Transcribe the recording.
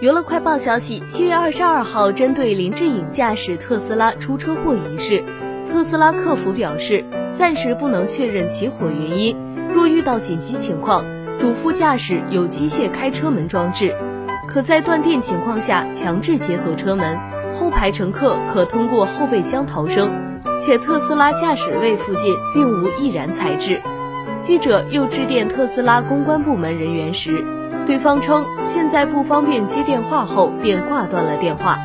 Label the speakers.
Speaker 1: 娱乐快报消息，七月二十二号，针对林志颖驾驶特斯拉出车祸一事，特斯拉客服表示，暂时不能确认起火原因。若遇到紧急情况，主副驾驶有机械开车门装置，可在断电情况下强制解锁车门，后排乘客可通过后备箱逃生，且特斯拉驾驶位附近并无易燃材质。记者又致电特斯拉公关部门人员时。对方称现在不方便接电话，后便挂断了电话。